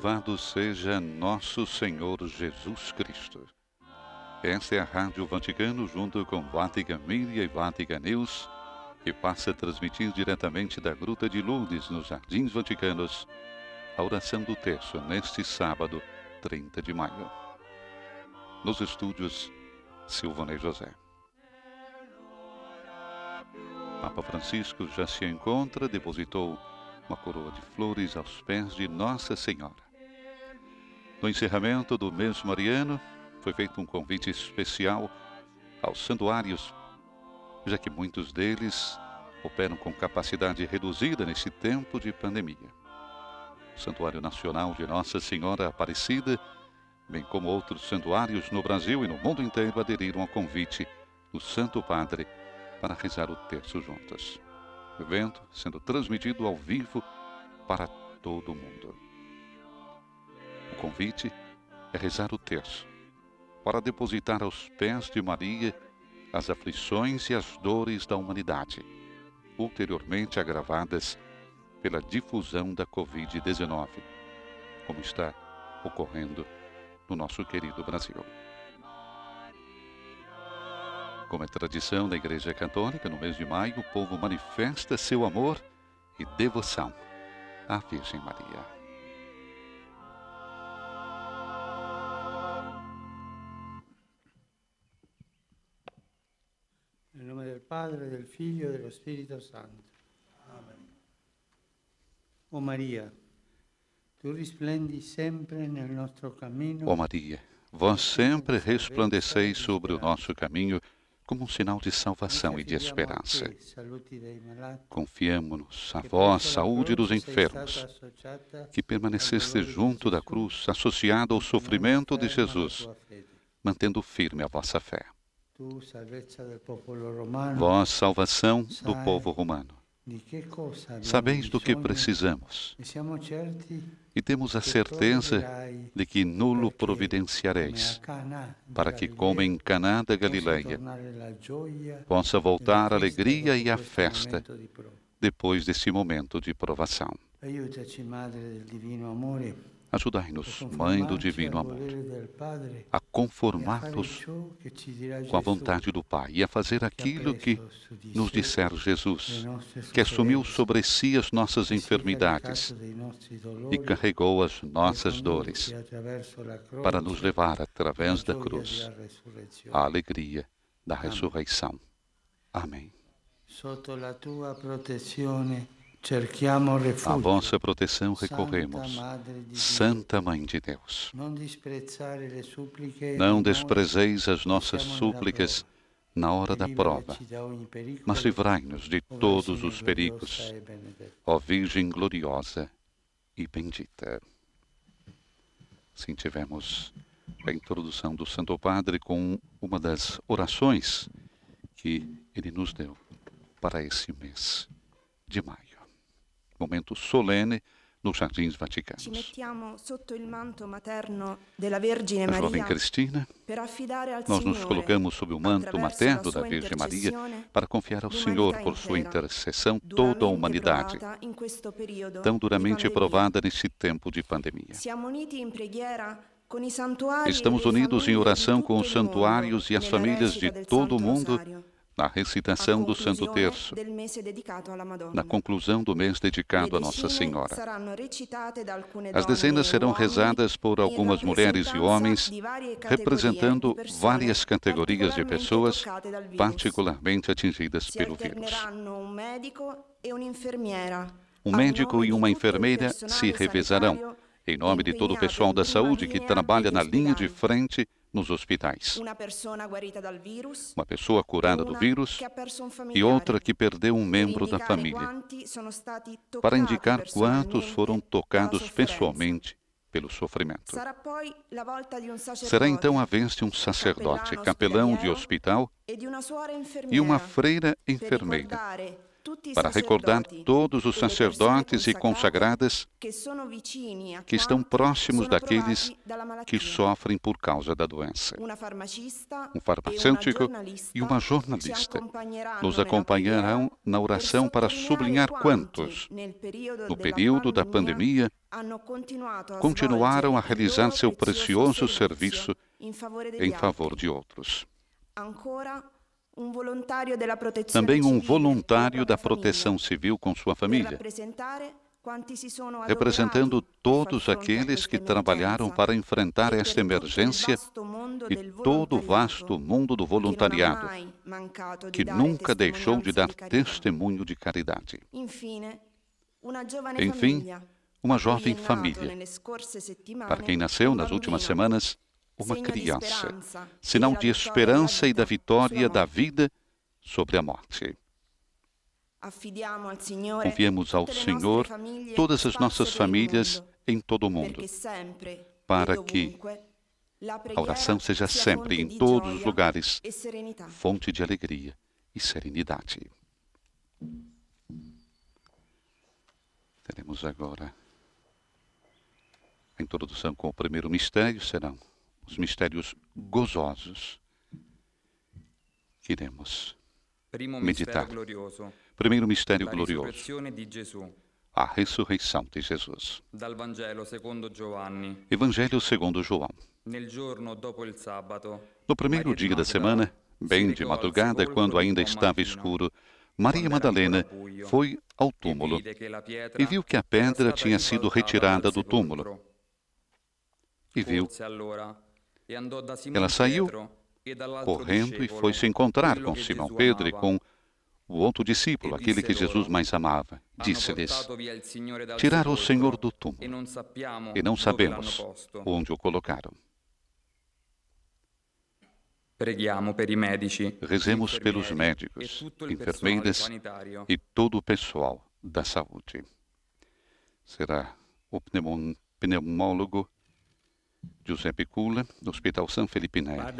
Louvado seja nosso Senhor Jesus Cristo. Esta é a Rádio Vaticano, junto com Vatican Media e Vatican News, que passa a transmitir diretamente da Gruta de Lourdes, nos Jardins Vaticanos, a oração do terço neste sábado, 30 de maio. Nos estúdios, Silvanei José. Papa Francisco já se encontra, depositou uma coroa de flores aos pés de Nossa Senhora. No encerramento do mês mariano, foi feito um convite especial aos santuários, já que muitos deles operam com capacidade reduzida nesse tempo de pandemia. O Santuário Nacional de Nossa Senhora Aparecida, bem como outros santuários no Brasil e no mundo inteiro, aderiram ao convite do Santo Padre para rezar o terço juntas evento sendo transmitido ao vivo para todo o mundo. Convite é rezar o terço, para depositar aos pés de Maria as aflições e as dores da humanidade, ulteriormente agravadas pela difusão da Covid-19, como está ocorrendo no nosso querido Brasil. Como é tradição da Igreja Católica, no mês de maio, o povo manifesta seu amor e devoção à Virgem Maria. Em nome do Padre, do Filho e do Espírito Santo. Amém. Ó Maria, tu resplendi sempre no nosso caminho. Ó Maria, vós sempre resplandeceis sobre o nosso caminho como um sinal de salvação e de esperança. Confiemo-nos a vós, saúde dos enfermos, que permaneceste junto da cruz, associado ao sofrimento de Jesus, mantendo firme a vossa fé. Vós, salvação do povo romano, sabeis do que precisamos. e temos a certeza de que nulo providenciareis, para que, como em Caná da Galileia, possa voltar a alegria e a festa depois desse momento de provação. Ajudai-nos, Mãe do Divino Amor, a conformar-nos com a vontade do Pai e a fazer aquilo que nos disser Jesus, que assumiu sobre si as nossas enfermidades e carregou as nossas dores para nos levar, através da cruz, à alegria da ressurreição. Amém. Sotto la tua protezione a vossa proteção recorremos, Santa Mãe de Deus. Não desprezeis as nossas súplicas na hora da prova, mas livrai-nos de todos os perigos, ó Virgem gloriosa e bendita. Assim tivemos a introdução do Santo Padre com uma das orações que ele nos deu para esse mês de maio momento solene nos Jardins Vaticanos. Ci mettiamo sotto il manto materno della Vergine a jovem Maria Cristina, nós nos colocamos sob o manto materno da Virgem Maria para confiar ao Senhor, por sua intercessão, toda a humanidade, tão duramente provada nesse tempo de pandemia. Estamos unidos em oração com os santuários e as famílias de todo o mundo na recitação do Santo conclusione Terço, na conclusão do mês dedicado a Nossa Senhora. As dezenas serão rezadas por algumas mulheres e homens, representando várias categorias de pessoas particularmente atingidas pelo vírus. Um médico e uma enfermeira se revezarão, em nome de todo o pessoal da saúde que trabalha na linha de frente nos hospitais. Uma pessoa curada do vírus e outra que perdeu um membro da família, para indicar quantos foram tocados pessoalmente pelo sofrimento. Será então a vez de um sacerdote, capelão de hospital e uma freira enfermeira para recordar todos os sacerdotes e consagradas que estão próximos daqueles que sofrem por causa da doença. Um farmacêutico e uma jornalista nos acompanharão na oração para sublinhar quantos, no período da pandemia, continuaram a realizar seu precioso serviço em favor de outros. Também um voluntário da proteção civil com sua família, representando todos aqueles que trabalharam para enfrentar esta emergência e todo o vasto mundo do voluntariado, que nunca deixou de dar testemunho de caridade. Enfim, uma jovem família, para quem nasceu nas últimas semanas uma criança, sinal de esperança e da vitória da vida sobre a morte. Confiemos ao Senhor todas as nossas famílias em todo o mundo, para que a oração seja sempre, em todos os lugares, fonte de alegria e serenidade. Teremos agora a introdução com o primeiro mistério, serão os mistérios gozosos que iremos meditar. Primeiro mistério glorioso. A ressurreição de Jesus. Evangelho segundo João. No primeiro dia da semana, bem de madrugada, quando ainda estava escuro, Maria Madalena foi ao túmulo e viu que a pedra tinha sido retirada do túmulo. E viu ela saiu correndo e foi se encontrar com Simão Pedro e com o outro discípulo, aquele que Jesus mais amava. Disse-lhes: Tiraram o Senhor do túmulo e não sabemos onde o colocaram. Rezemos pelos médicos, enfermeiras e todo o pessoal da saúde. Será o pneumólogo Giuseppe Culla, Hospital San Felipe Neri,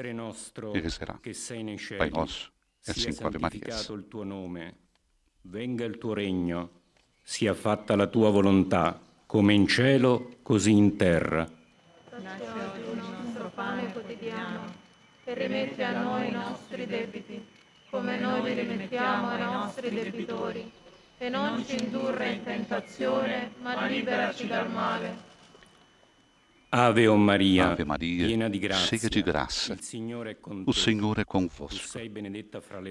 e rezerà. Pai nostro, e Ave Marias. il tuo nome, venga il tuo regno, sia fatta la tua volontà, come in cielo, così in terra. Dacci oggi il nostro pane quotidiano e rimetti a noi i nostri debiti, come noi li rimettiamo ai nostri debitori, e non ci indurre in tentazione, ma liberaci dal male. Ave Maria, Ave Maria, di grazia, cheia de graça, o. Senhor é convosco.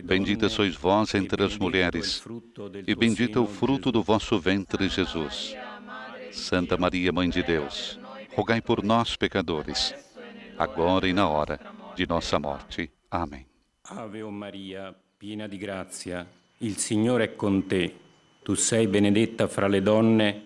Bendita sois vós entre as mulheres, e bendito é o fruto do vosso ventre, Jesus. Santa Maria, Mãe de Deus, rogai por nós, pecadores, agora e na hora de nossa morte. Amém. Ave Maria, piena di grazia, il Signore è con te. Tu sei benedetta fra le donne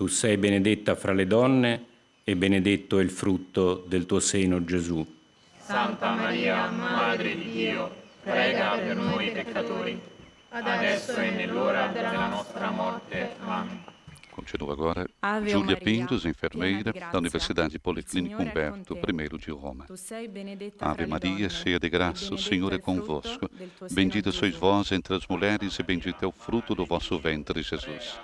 Tu sei benedetta fra le donne e benedetto è il frutto del tuo seno, Gesù. Santa Maria, Madre di Dio, prega per noi peccatori, adesso e nell'ora della nostra morte. Amen. Continua agora Ave Giulia Maria, Pintos, enfermeira da Universidade Policlínica Humberto. I de Roma. Tu sei benedetta Ave Maria, cheia de graça, o Senhor é convosco. Bendita sois vós entre as mulheres, e bendito é o fruto do vosso ventre, Jesus.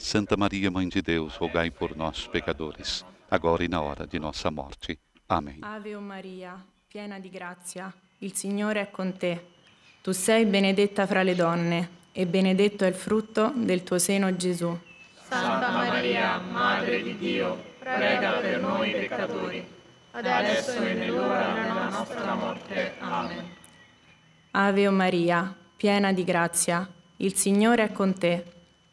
Santa Maria, Mãe de Deus, rogai por nós, pecadores, agora e na hora de nossa morte. Amém. Ave Maria, piena di grazia, il Signore è con te. Tu sei benedetta fra le donne e benedetto è il frutto del tuo seno, Gesù. Santa Maria, Madre di Dio, prega per noi peccatori, adesso e nell'ora della nostra morte. Amen. Ave o Maria, piena di grazia, il Signore è con te.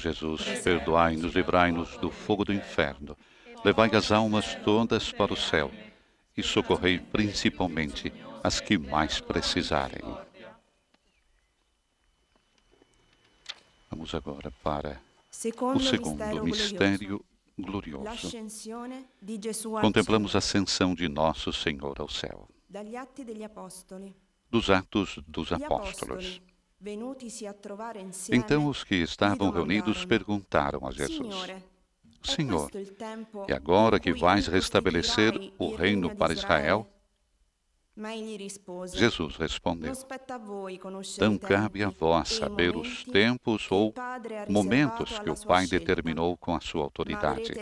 Jesus, perdoai-nos, livrai-nos do fogo do inferno, levai as almas todas para o céu e socorrei principalmente as que mais precisarem. Vamos agora para o segundo mistério glorioso. Contemplamos a ascensão de nosso Senhor ao céu. Dos Atos dos Apóstolos. Então os que estavam reunidos perguntaram a Jesus: Senhor, e agora que vais restabelecer o reino para Israel? Jesus respondeu: Não cabe a vós saber os tempos ou momentos que o Pai determinou com a sua autoridade.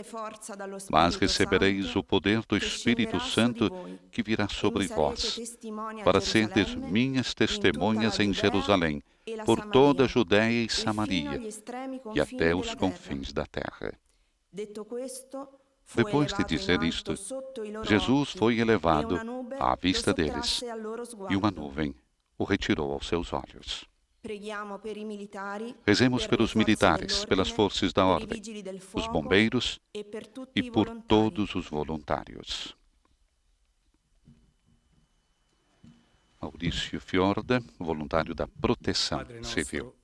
Mas recebereis o poder do Espírito Santo que virá sobre vós, para serdes minhas testemunhas em Jerusalém, por toda a Judéia e Samaria, e até os confins da terra. Depois de dizer isto, Jesus foi elevado à vista deles, e uma nuvem o retirou aos seus olhos. Rezemos pelos militares, pelas forças da ordem, os bombeiros e por todos os voluntários. Maurício Fiorda, voluntário da Proteção Civil.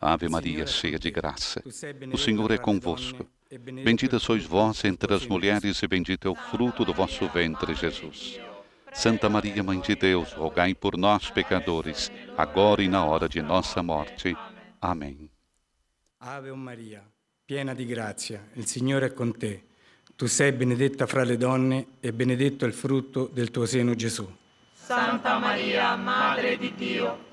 Ave Maria, cheia de graça. O Senhor é convosco. Bendita sois vós entre as mulheres, e bendito é o fruto do vosso ventre, Jesus. Santa Maria, Mãe de Deus, rogai por nós, pecadores, agora e na hora de nossa morte. Amém. Ave Maria, piena di grazia, il Signore è con te. Tu sei benedetta fra le donne e benedetto è il frutto del tuo seno Gesù. Santa Maria, Madre di Dio,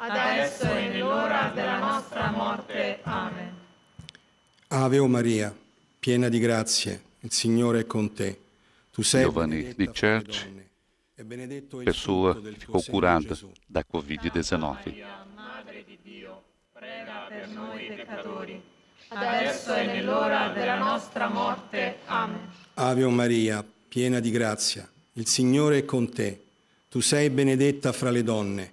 adesso e nell'ora della nostra morte. Amen. Ave o Maria, piena di grazia, il Signore è con te. Tu sei Giovanni benedetta di Church, donne, e benedetto è il pessoa que tuo ficou curada Gesù. da Covid-19. Madre di Dio, prega per noi peccatori, adesso e nell'ora della nostra morte. Amen. Ave o Maria, piena di grazia, il Signore è con te. Tu sei benedetta fra le donne,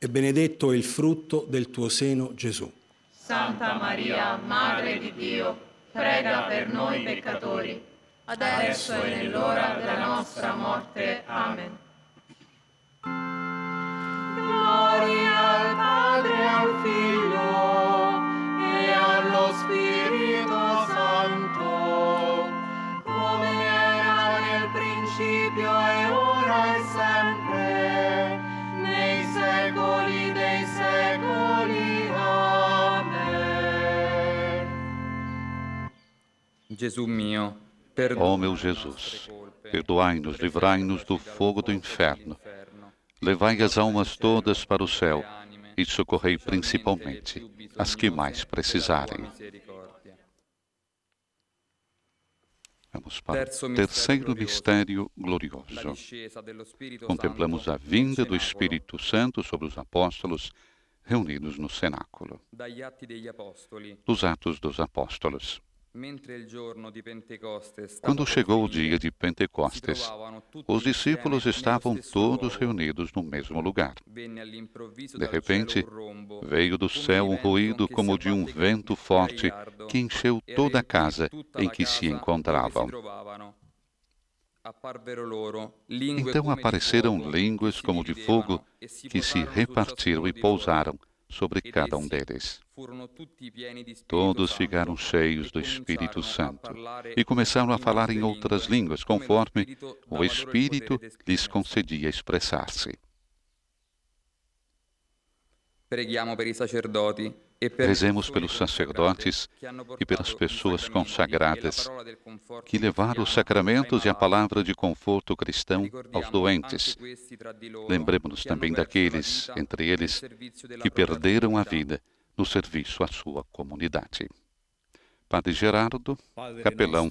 e benedetto è il frutto del tuo seno, Gesù. Santa Maria, Madre di Dio, prega per noi peccatori, adesso e nell'ora della nostra morte. Amen. Gloria al Padre, al Figlio e allo Spirito Santo, come era nel principio e Ó meu Jesus, perdoai-nos, livrai-nos do fogo do inferno, levai as almas todas para o céu e socorrei principalmente as que mais precisarem. Vamos para o terceiro mistério glorioso. Contemplamos a vinda do Espírito Santo sobre os apóstolos reunidos no cenáculo. Dos Atos dos Apóstolos. Quando chegou o dia de Pentecostes, os discípulos estavam todos reunidos no mesmo lugar. De repente, veio do céu um ruído como de um vento forte que encheu toda a casa em que se encontravam. Então apareceram línguas como de fogo que se repartiram e pousaram sobre cada um deles. Todos ficaram cheios do Espírito Santo e começaram a falar em outras línguas, conforme o Espírito lhes concedia expressar-se. Preghiamo per i sacerdoti Rezemos pelos sacerdotes e pelas pessoas consagradas que levaram os sacramentos e a palavra de conforto cristão aos doentes. Lembremos-nos também daqueles, entre eles, que perderam a vida no serviço à sua comunidade. Padre Gerardo, Padre capelão,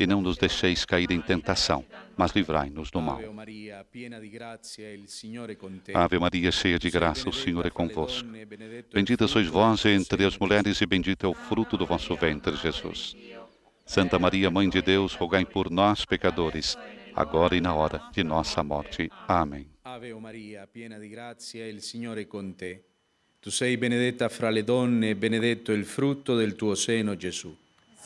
E não nos deixeis cair em tentação, mas livrai-nos do mal. Ave Maria, cheia de graça, o Senhor é convosco. Bendita sois vós entre as mulheres, e bendito é o fruto do vosso ventre, Jesus. Santa Maria, Mãe de Deus, rogai por nós, pecadores, agora e na hora de nossa morte. Amém. Ave Maria, piena di grazia, il Signore è con te. Tu sei benedetta fra le donne e benedetto il frutto del tuo seno, Gesù.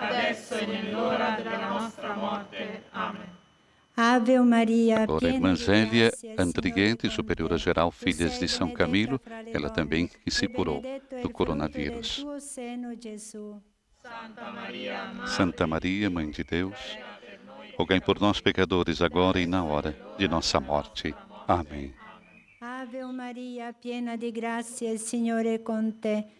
adesso e nell'ora della nostra morte. Amen. Ave Maria, Ora, irmã Zélia Andriguente, superiora geral, filhas de São Camilo, ela também que se curou do coronavírus. Santa Maria, Mãe de Deus, rogai por nós, pecadores, agora e na hora de nossa morte. Amém. Ave Maria, piena grazia, il Signore è con te.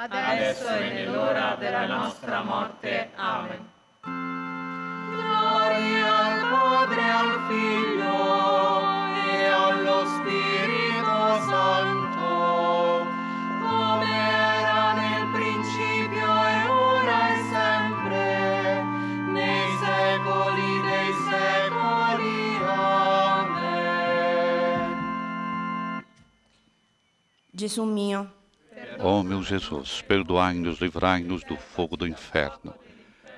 adesso e nell'ora della nostra morte. Amen. Gloria al Padre, al Figlio e allo Spirito Santo, come era nel principio e ora e sempre, nei secoli dei secoli. Amen. Gesù mio, Ó meu Jesus, perdoai-nos, livrai-nos do fogo do inferno,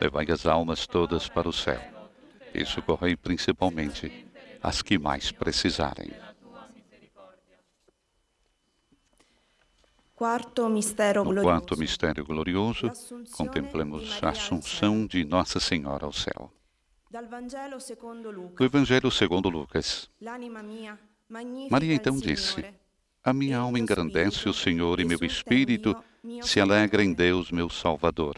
levai as almas todas para o céu e socorrei principalmente as que mais precisarem. quarto mistero No glorioso. quarto mistério glorioso, contemplamos a Assunção de Nossa Senhora ao céu. Do Evangelho segundo Lucas, Maria então disse: A minha alma engrandece o Senhor e meu espírito se alegra em Deus, meu Salvador,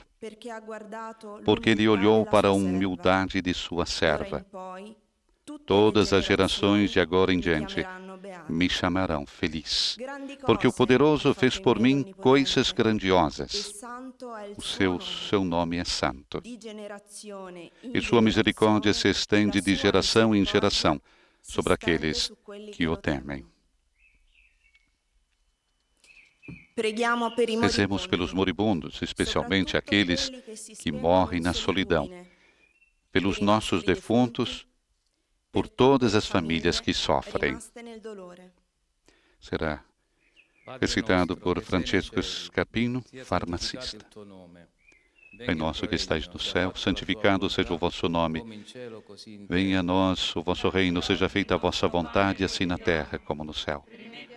porque ele olhou para a humildade de sua serva. Todas as gerações de agora em diante me chamarão feliz, porque o poderoso fez por mim coisas grandiosas. O seu, nome. seu nome é santo. E sua misericórdia se estende de geração em geração sobre aqueles que o temem. Preghiamo per i Rezemos pelos moribundos, especialmente aqueles que morrem na solidão, solitudine, pelos i nossos defuntos, por per todas as famílias que sofrem. Será recitado por Francisco Scapino, farmacista. Pai nosso que estais no céu, santificado seja o vosso nome. Venha a nós o vosso reino, seja feita a vossa vontade, assim na terra como no céu.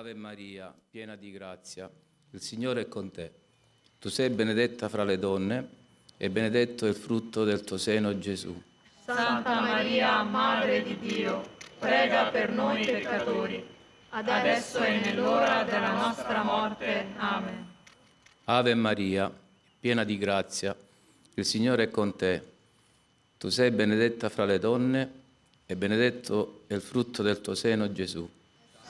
Ave Maria, piena di grazia, il Signore è con te. Tu sei benedetta fra le donne e benedetto è il frutto del tuo seno, Gesù. Santa Maria, Madre di Dio, prega per noi peccatori, adesso e nell'ora della nostra morte. Amen. Ave Maria, piena di grazia, il Signore è con te. Tu sei benedetta fra le donne e benedetto è il frutto del tuo seno, Gesù.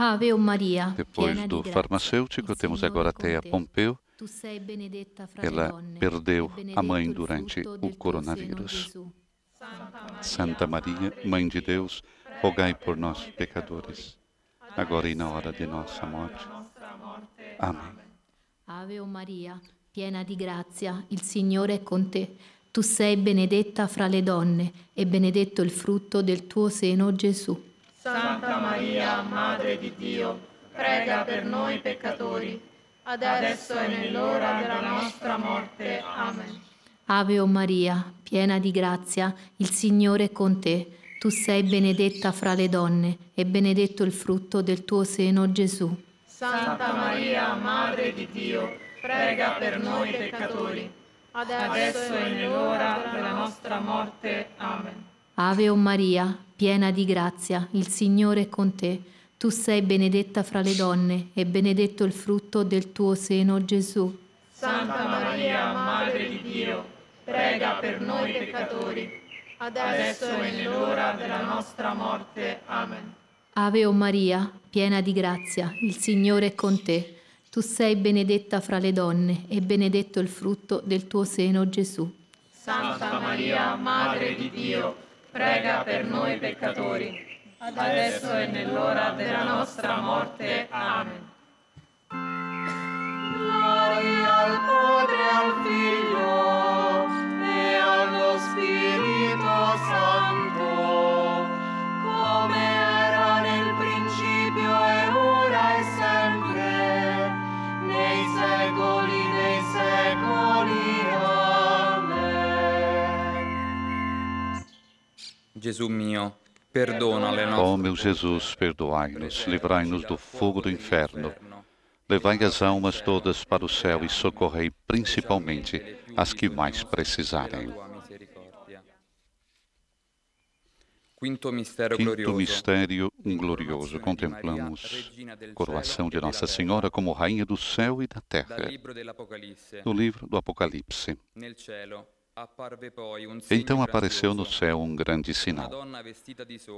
Ave Maria, Depois do grazia, farmacêutico, temos agora è a Teia con te. Pompeu. Ela perdeu a mãe durante o coronavírus. Santa Maria, Mãe de Deus, rogai por nós, pecadores, agora e na hora de nossa morte. Amém. Ave Maria, piena di grazia, il Signore è con te. Tu sei benedetta fra le donne e benedetto il frutto del tuo seno, Gesù. Santa Maria, Madre di Dio, prega per noi peccatori, adesso e nell'ora della nostra morte. Amen. Ave o Maria, piena di grazia, il Signore è con te. Tu sei benedetta fra le donne e benedetto il frutto del tuo seno, Gesù. Santa Maria, Madre di Dio, prega per noi peccatori, adesso e nell'ora della nostra morte. Amen. Ave o Maria, piena di grazia, il Signore è con te. Tu sei benedetta fra le donne e benedetto il frutto del tuo seno, Gesù. Santa Maria, Madre di Dio, prega per noi peccatori, adesso e nell'ora della nostra morte. Amen. Ave o Maria, piena di grazia, il Signore è con te. Tu sei benedetta fra le donne e benedetto il frutto del tuo seno, Gesù. Santa Maria, Madre di Dio, prega per noi peccatori, adesso e nell'ora della nostra morte. Amen. Gloria al Padre, al Figlio e allo Spirito Santo, come era nel principio e ora e sempre, nei secoli Ó nostre meu Jesus, perdoai-nos, livrai-nos do fogo do inferno, levai as almas todas para o céu e socorrei principalmente as que mais precisarem. Quinto mistério glorioso. contemplamos a coroação de Nossa Senhora como Rainha do céu e da terra, no livro do Apocalipse. Então apareceu no céu um grande sinal.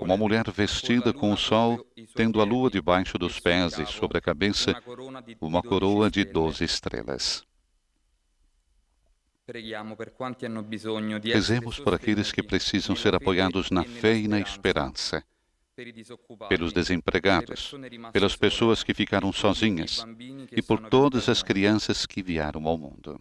Uma mulher vestida com o sol, tendo a lua debaixo dos pés e sobre a cabeça uma coroa de doze estrelas. Rezemos por aqueles que precisam ser apoiados na fé e na esperança, pelos desempregados, pelas pessoas que ficaram sozinhas e por todas as crianças que vieram ao mundo.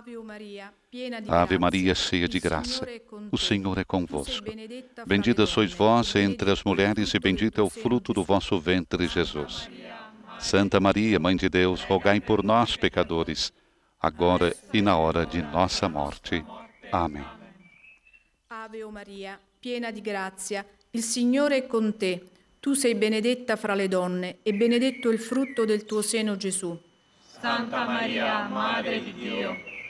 Ave Maria, piena di Ave grazia, Maria, cheia de graça, o. Senhor é convosco. Bendita sois vós entre as mulheres, e bendito é o fruto do vosso ventre, Jesus. Santa Maria, Mãe de Deus, rogai por nós, pecadores, agora e na hora de nossa morte. Amém. Ave o Maria, piena di grazia, il Signore è con te. Tu sei benedetta fra le donne e benedetto il frutto del tuo seno Gesù. Santa Maria, Madre di Dio,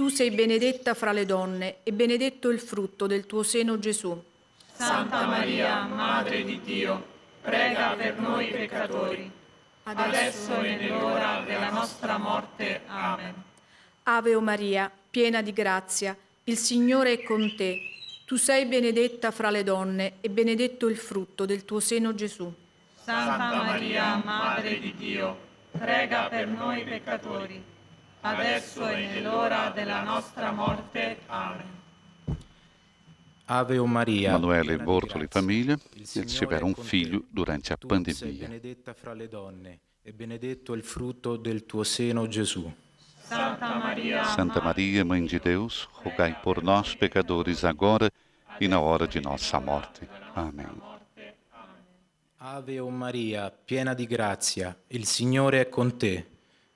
Tu sei benedetta fra le donne e benedetto il frutto del tuo seno Gesù. Santa Maria, Madre di Dio, prega per noi peccatori, adesso e nell'ora della nostra morte. Amen. Ave o Maria, piena di grazia, il Signore è con te. Tu sei benedetta fra le donne e benedetto il frutto del tuo seno Gesù. Santa Maria, Madre di Dio, prega per noi peccatori, adesso e nell'ora della nostra morte. Amen. Ave o Maria, Emanuele Bortoli famiglia riceveram um filho durante a sei pandemia. benedetta fra le donne e benedetto il frutto del tuo seno Gesù. Santa Maria, Santa Maria, Mãe de Deus, rogai por nós, pecadores, agora e na hora de nossa morte. Amém. Ave o Maria, piena di grazia, il Signore è con te.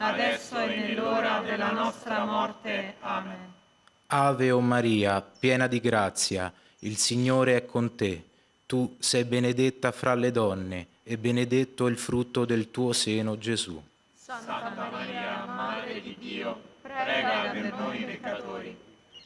adesso e nell'ora della nostra morte. Amen. Ave o Maria, piena di grazia, il Signore è con te. Tu sei benedetta fra le donne e benedetto il frutto del tuo seno Gesù. Santa Maria, Madre di Dio, prega per noi peccatori,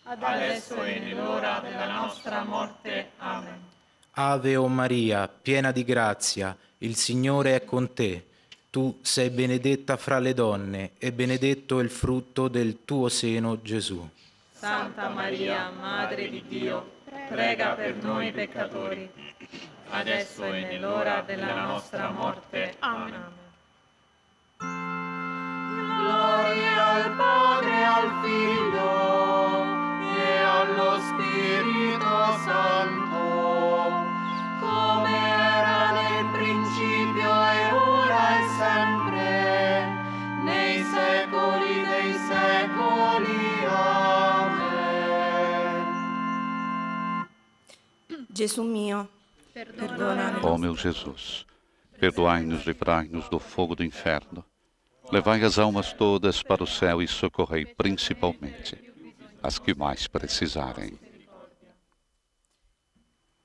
adesso e nell'ora della nostra morte. Amen. Ave o Maria, piena di grazia, il Signore è con te. Tu sei benedetta fra le donne e benedetto è il frutto del tuo seno Gesù. Santa Maria, Madre di Dio, prega per noi peccatori, adesso e nell'ora della nostra morte. Amen. Gloria al Padre, al Figlio e allo Spirito Santo, Gesù mio, perdona Ó meu Jesus, perdoai-nos, livrai-nos do fogo do inferno, levai as almas todas para o céu e socorrei principalmente as que mais precisarem.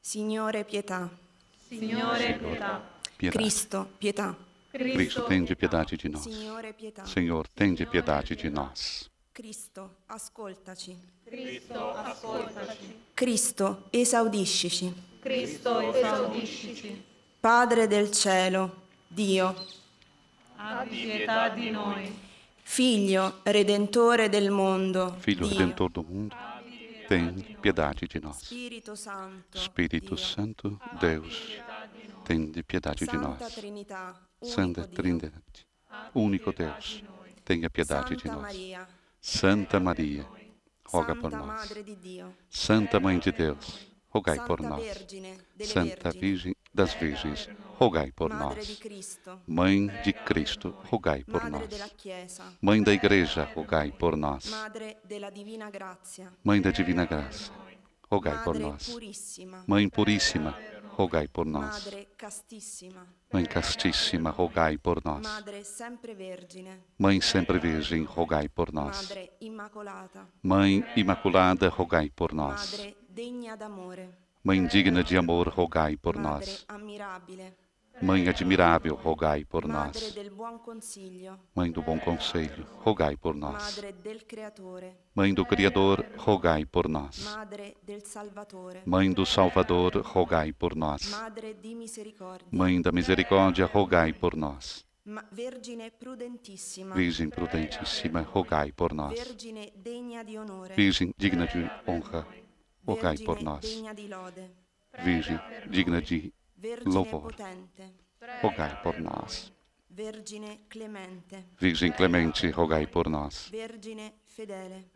Signore, pietà. Signore, pietà. Piedade. Cristo, pietà. Cristo, tende piedade de nós. Senhor, tende piedade de nós. Cristo, ascoltaci. Cristo, ascoltaci. Cristo, esaudiscici. Cristo, esaudiscici. Padre del cielo, Dio, Abbi pietà di noi. Figlio, Redentore del mondo, Filho Dio, Redentor do mundo, tende piedade de nós. Spirito Santo, Espírito Santo, Deus, piedade de Santa nós. Trinità, Santa Trindade, único Deus, tenha piedade de Santa nós. Santa Maria, roga por nós. Santa Mãe de Deus, rogai por nós. Santa Virgem das Virgens, rogai por nós. Mãe de Cristo, rogai por nós. Mãe da Igreja, rogai por nós. Mãe da Divina Graça, rogai por nós. Mãe Puríssima, rogai por nós. Mãe Castíssima, rogai por nós. Madre sempre vergine, Mãe Sempre Virgem, rogai por nós. Mãe Imaculada, rogai por nós. Madre degna d'amore, Mãe digna de amor, rogai por Madre nós. Mãe admirável, rogai por nós. Mãe do bom conselho, rogai por nós. Mãe do Criador, rogai por nós. Mãe do Salvador, rogai por nós. Mãe da Misericórdia, rogai por nós. Virgem prudentíssima, rogai por nós. Virgem digna de honra, rogai por nós. Virgem digna de louvor, rogai por nós. Virgem clemente, rogai por nós.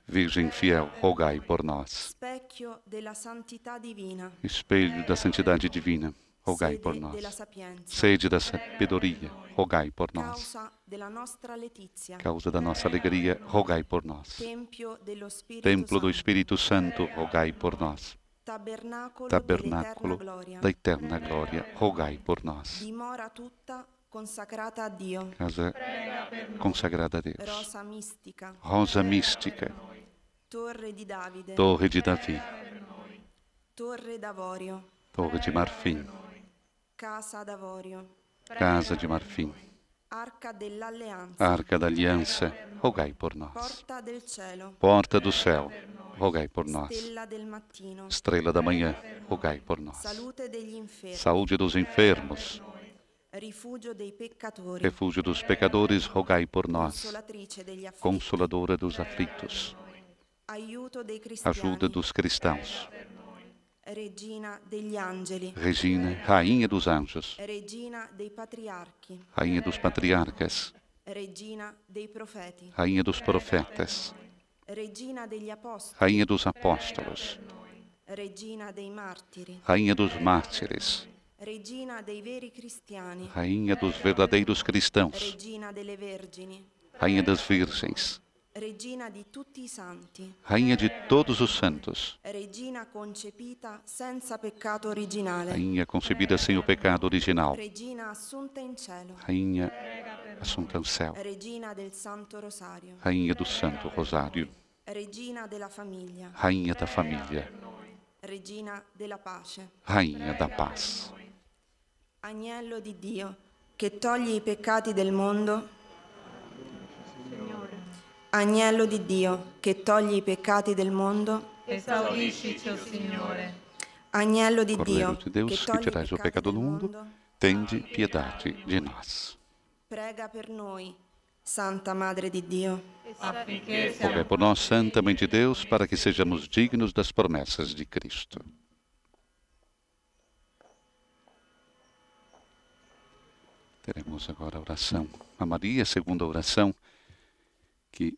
Virgem fiel, rogai por nós. Espelho da santidade divina, rogai por nós. Sede da sabedoria, rogai por nós. causa della nostra letizia, Causa da nossa alegria, rogai por nós. Templo do Espírito Santo, rogai por nós. Tabernacolo, Tabernáculo da eterna glória, rogai por nós. dimora tutta Consacrata a Dio. casa consagrada a Deus. Rosa mistica. Rosa mística, Torre di Davide. torre de Davi, Torre d'Avorio. torre de marfim, Casa d'Avorio. casa de marfim, Arca da aliança, rogai por nós. Porta del cielo. Porta do céu, rogai por nós. Stella del mattino. Estrela da manhã, rogai por nós. Salute degli infermi. Saúde dos enfermos, Rifugio dei peccatori. refúgio dos pecadores, rogai por nós. Consolatrice degli afflitti. Consoladora dos aflitos, Aiuto dei cristiani. ajuda dos cristãos. Regina degli angeli. Regina, rainha dos anjos, Regina dei patriarchi. rainha dos patriarcas, Regina dei profeti. rainha dos profetas, Regina degli apostoli. rainha dos apóstolos, Regina dei martiri. rainha dos mártires, Regina dei veri cristiani. rainha dos verdadeiros cristãos, Regina delle vergini. rainha das virgens, Regina di tutti i santi. rainha de todos os santos, Regina concepita senza peccato originale. rainha concebida sem o pecado original, Regina assunta in cielo. rainha assunta ao céu, Regina del Santo Rosario. rainha do Santo Rosário, Regina della famiglia. rainha da família, Regina della pace. rainha da paz. Agnello di Dio, che togli i peccati del mondo. Agnello di Dio, che togli i peccati del mondo. Esaudiscici, o Signore. Agnello di Dio, de Deus, che que togli i tirais o peccati pecado do del mundo, mondo. tende piedade de nós. Prega per noi, Santa Madre di Dio. Affinché Rogai por nós, Santa Mãe de Deus, para que sejamos dignos das promessas de Cristo. Teremos agora a oração a Maria, segunda oração que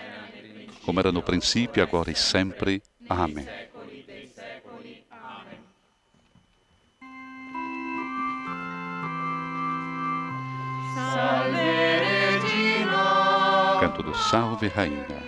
como era no princípio, agora e sempre. Amém. Canto do Salve, Rainha.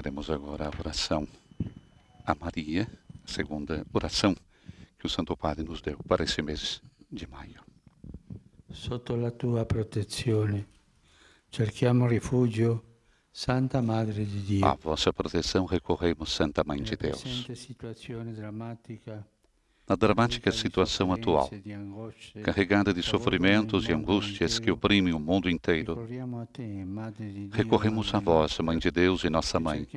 Teremos agora a oração a Maria, a segunda oração que o Santo Padre nos deu para esse mês de maio. Sotto la tua protezione cerchiamo rifugio, Santa Madre di Dio. A vossa proteção recorremos, Santa Mãe de Deus. situazione drammatica Na dramática situação atual, carregada de sofrimentos e angústias que oprimem o mundo inteiro, recorremos a vós, Mãe de Deus e nossa Mãe,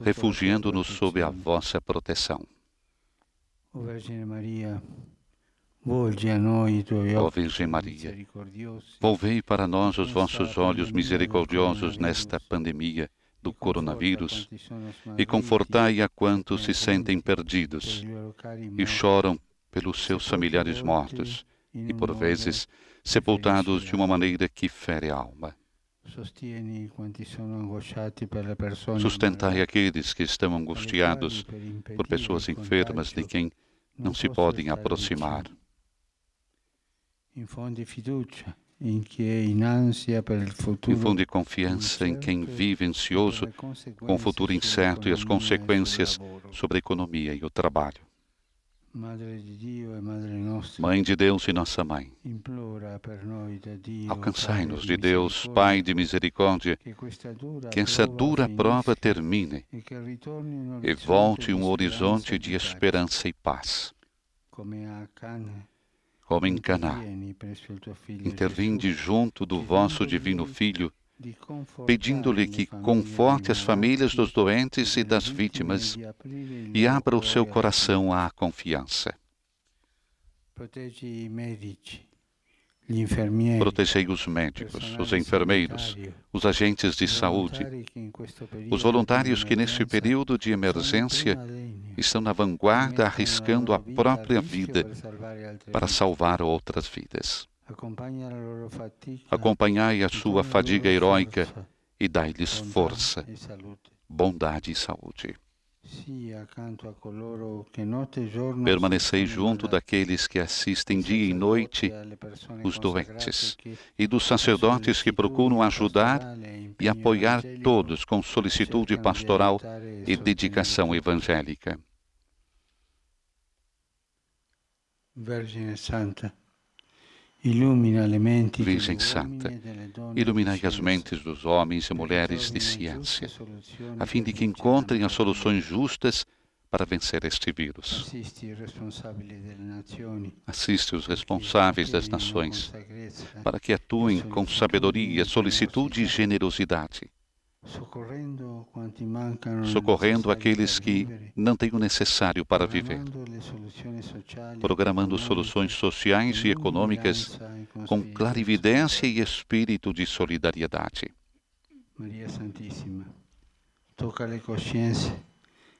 refugiando-nos sob a vossa proteção. Ó Virgem Maria, volvei para nós os vossos olhos misericordiosos nesta pandemia do coronavírus e confortai a quantos se sentem perdidos e choram pelos seus familiares mortos e, por vezes, sepultados de uma maneira que fere a alma. Sustentai aqueles que estão angustiados por pessoas enfermas de quem não se podem aproximar. Infondi fiducia Infunde confiança em quem vive ansioso com o futuro incerto e as consequências sobre a economia e o trabalho. Mãe de Deus e nossa Mãe, alcançai-nos de Deus, Pai de misericórdia, que essa dura prova termine e volte um horizonte de esperança e paz. Como em Caná, intervinde junto do vosso divino Filho, pedindo-lhe que conforte as famílias dos doentes e das vítimas e abra o seu coração à confiança. Protegei os médicos, os enfermeiros, os agentes de saúde, os voluntários que neste período de emergência estão na vanguarda arriscando a própria vida para salvar outras vidas. Acompanhai a sua fadiga heróica e dai-lhes força, bondade e saúde. Permanecei junto daqueles que assistem dia e noite os doentes e dos sacerdotes que procuram ajudar e apoiar todos com solicitude pastoral e dedicação evangélica. Vergine Santa, illumina le menti degli Virgem Santa, iluminai as mentes dos homens e mulheres de ciência, a fim de que encontrem as soluções justas para vencer este vírus. Assiste os responsáveis das nações para que atuem com sabedoria, solicitude e generosidade, socorrendo aqueles que não têm o necessário para viver, programando soluções sociais e econômicas com clarividência e espírito de solidariedade. Maria Santissima, tocca le coscienze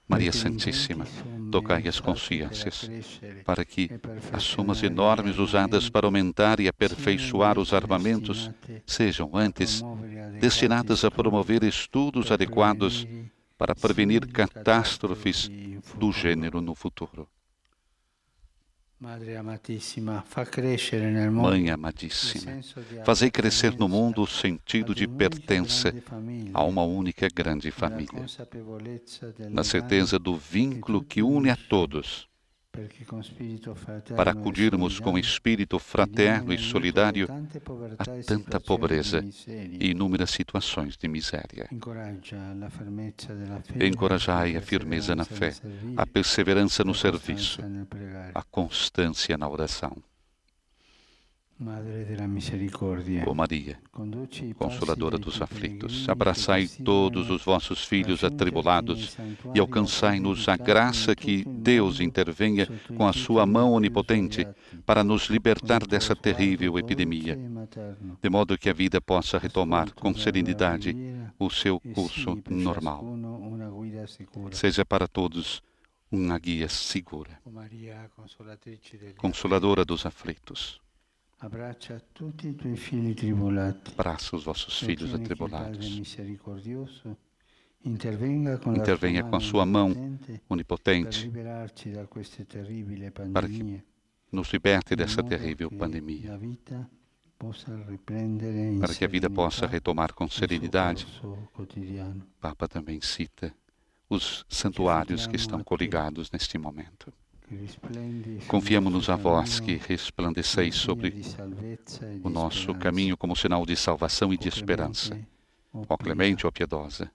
Maria Santíssima, tocai as consciências para que as somas enormes usadas para aumentar e aperfeiçoar os armamentos sejam antes destinadas a promover estudos adequados para prevenir catástrofes do gênero no futuro. Mãe amadíssima, fazei crescer no mundo o sentido de pertença a uma única grande família, na certeza do vínculo que une a todos, para acudirmos com espírito fraterno e solidário a tanta pobreza e inúmeras situações de miséria. Encorajai a firmeza na fé, a perseverança no serviço, a constância na oração. Ó Maria, i passi Consoladora dos aflitos, abraçai todos os vossos filhos atribulados e alcançai-nos a graça que Deus intervenha com a sua mão onipotente para nos libertar dessa terrível epidemia, de modo que a vida possa retomar com serenidade o seu curso normal. Seja para todos uma guia segura, Maria, consoladora dos aflitos. Abraça os vossos filhos atribulados. Intervenha com a sua mão onipotente para que nos liberte dessa terrível pandemia, para que a vida possa retomar com serenidade. O Papa também cita os santuários que estão coligados neste momento. Confiamos-nos a vós que resplandeceis sobre o nosso caminho como sinal de salvação e de esperança. Ó clemente, ó piedosa,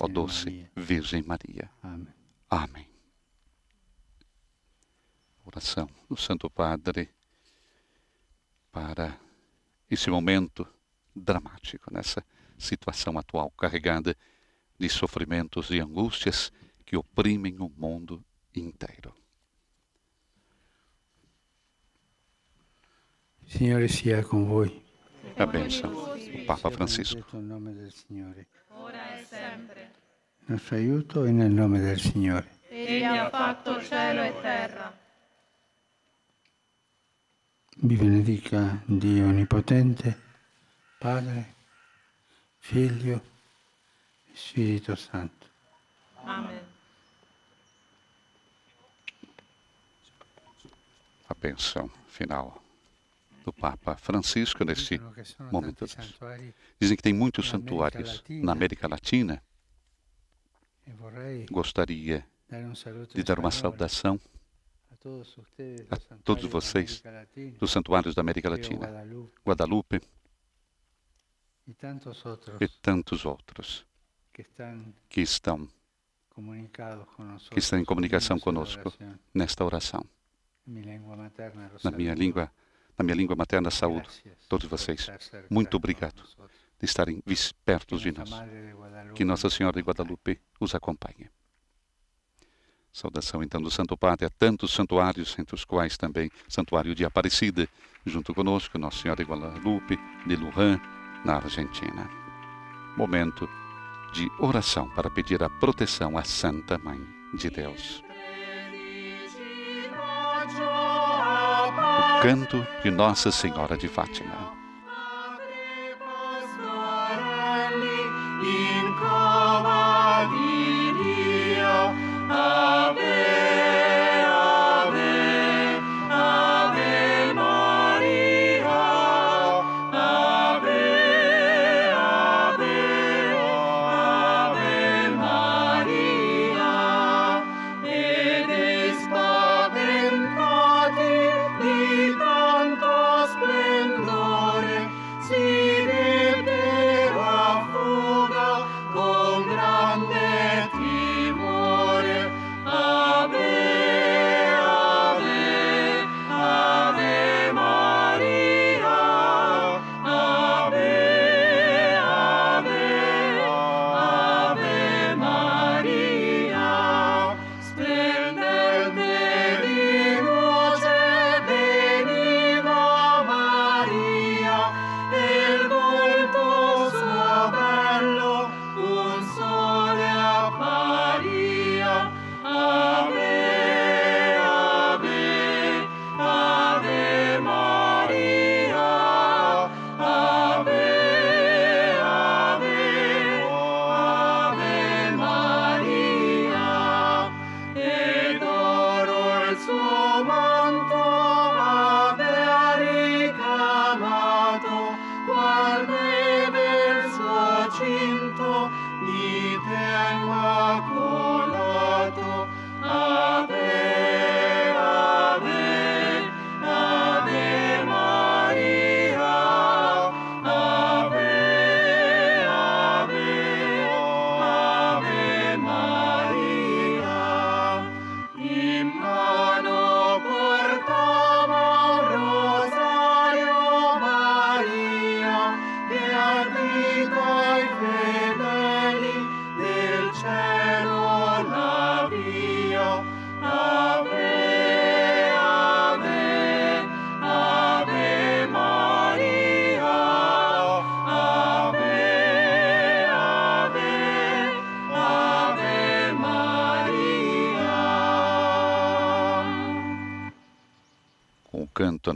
ó doce Virgem Maria. Amém. Oração do Santo Padre para esse momento dramático, nessa situação atual carregada de sofrimentos e angústias que oprimem o mundo inteiro. Signore sia con voi. A bênção do Papa Francisco. Ora e sempre. Nostro aiuto è nel nome del Signore. Egli ha fatto cielo e terra. Vi benedica Dio Onnipotente, Padre, Figlio e Spirito Santo. Amen. A bênção final do Papa Francisco neste momento. Dizem que tem muitos santuários na América Latina. Gostaria de dar uma saudação a todos vocês dos santuários da América Latina, Guadalupe e tantos outros que estão que estão em comunicação conosco nesta oração. Na minha língua, na minha língua materna, saúdo todos vocês. Muito obrigado de estarem perto de nós. Que Nossa Senhora de Guadalupe os acompanhe. Saudação então do Santo Padre a tantos santuários, entre os quais também Santuário de Aparecida, junto conosco, Nossa Senhora de Guadalupe, de Lujan, na Argentina. Momento de oração para pedir a proteção à Santa Mãe de Deus. Canto de Nossa Senhora de Fátima.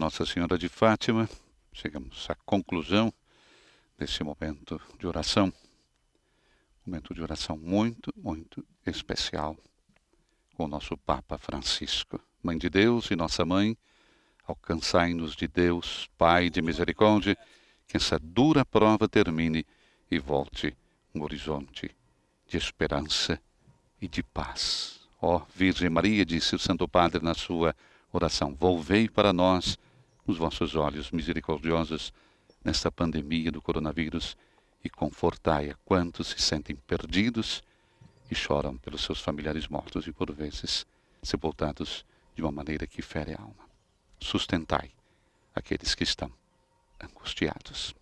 Nossa Senhora de Fátima, chegamos à conclusão desse momento de oração. Momento de oração muito, muito especial com o nosso Papa Francisco. Mãe de Deus e nossa mãe, Alcançai-nos de Deus, Pai de misericórdia, que essa dura prova termine e volte um horizonte de esperança e de paz. Ó oh, Virgem Maria, disse o Santo Padre na sua oração, volvei para nós os vossos olhos misericordiosos nesta pandemia do coronavírus e confortai a quantos se sentem perdidos e choram pelos seus familiares mortos e por vezes sepultados de uma maneira que fere a alma. Sustentai aqueles que estão angustiados.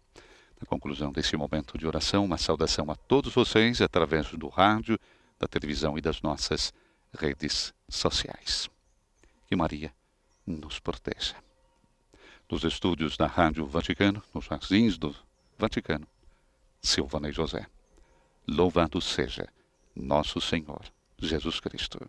Na conclusão desse momento de oração, uma saudação a todos vocês através do rádio, da televisão e das nossas redes sociais. Que Maria nos proteja. Dos estúdios da Rádio Vaticano, nos jardins do Vaticano, Silvana e José. Louvado seja nosso Senhor Jesus Cristo.